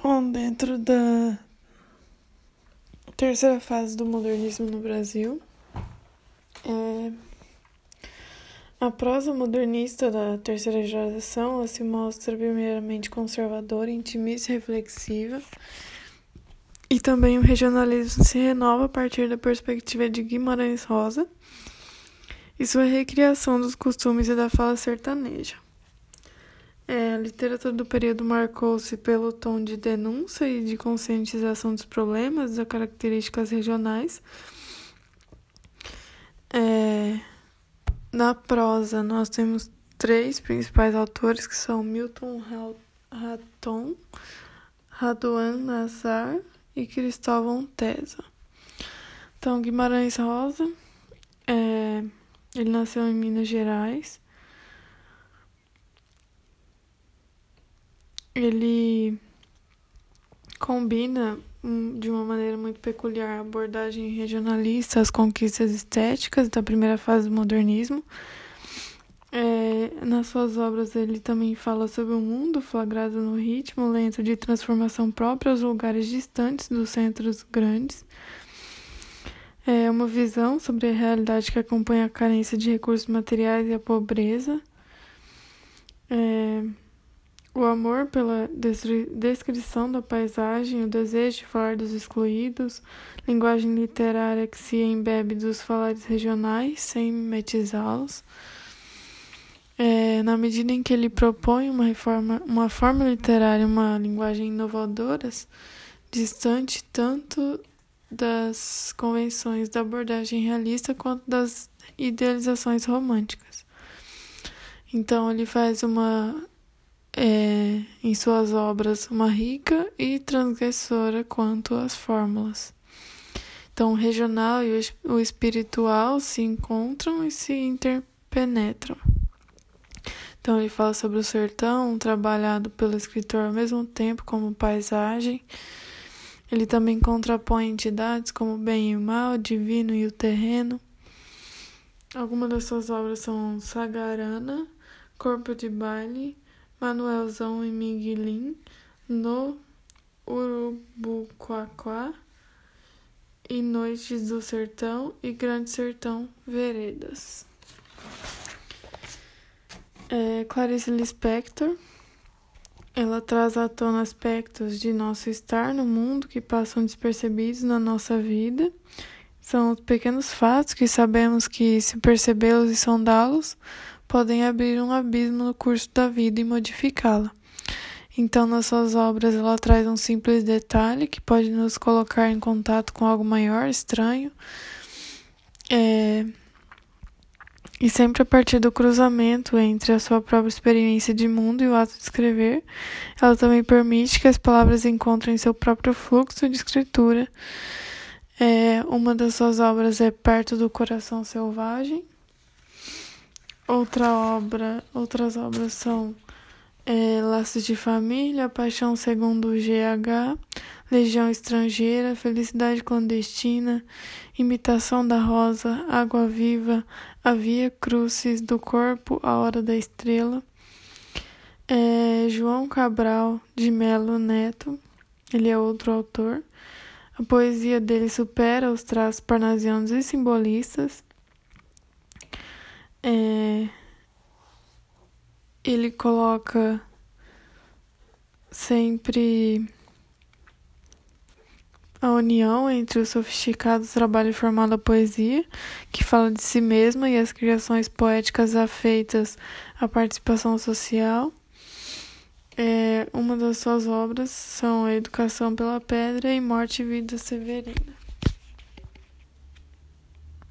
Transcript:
Bom, dentro da terceira fase do modernismo no Brasil, é... a prosa modernista da terceira geração se mostra primeiramente conservadora, intimista e reflexiva, e também o regionalismo se renova a partir da perspectiva de Guimarães Rosa e sua recriação dos costumes e da fala sertaneja. É, a literatura do período marcou-se pelo tom de denúncia e de conscientização dos problemas, das características regionais. É, na prosa, nós temos três principais autores, que são Milton Raton, Raduan Nassar e Cristóvão Tesa. Então, Guimarães Rosa, é, ele nasceu em Minas Gerais ele combina de uma maneira muito peculiar a abordagem regionalista, as conquistas estéticas da primeira fase do modernismo. É, nas suas obras, ele também fala sobre o mundo flagrado no ritmo lento de transformação própria aos lugares distantes dos centros grandes. É uma visão sobre a realidade que acompanha a carência de recursos materiais e a pobreza. É, o amor pela descrição da paisagem, o desejo de falar dos excluídos, linguagem literária que se embebe dos falares regionais sem mimetizá-los. É, na medida em que ele propõe uma, reforma, uma forma literária, uma linguagem inovadora, distante tanto das convenções da abordagem realista quanto das idealizações românticas. Então, ele faz uma é, em suas obras uma rica e transgressora quanto às fórmulas. Então, o regional e o espiritual se encontram e se interpenetram. Então, ele fala sobre o sertão, trabalhado pelo escritor ao mesmo tempo como paisagem. Ele também contrapõe entidades como o bem e o mal, o divino e o terreno. Algumas das suas obras são Sagarana, Corpo de Baile, Manuelzão e Miguelim, no Urubuquaquá e Noites do Sertão e Grande Sertão Veredas. É, Clarice Lispector, ela traz à tona aspectos de nosso estar no mundo que passam despercebidos na nossa vida. São os pequenos fatos que sabemos que, se percebê-los e sondá-los, podem abrir um abismo no curso da vida e modificá-la. Então, nas suas obras, ela traz um simples detalhe que pode nos colocar em contato com algo maior, estranho, é... e sempre a partir do cruzamento entre a sua própria experiência de mundo e o ato de escrever, ela também permite que as palavras encontrem seu próprio fluxo de escritura. É... Uma das suas obras é Perto do Coração Selvagem. Outra obra, outras obras são é, Laços de Família, Paixão segundo o GH, Legião Estrangeira, Felicidade Clandestina, Imitação da Rosa, Água Viva, A Via Crucis do Corpo, A Hora da Estrela, é, João Cabral de Melo Neto, ele é outro autor. A poesia dele supera os traços parnasianos e simbolistas é, ele coloca sempre a união entre o sofisticado trabalho formal da poesia, que fala de si mesma, e as criações poéticas afeitas à participação social. É, uma das suas obras são A Educação pela Pedra e Morte e Vida Severina.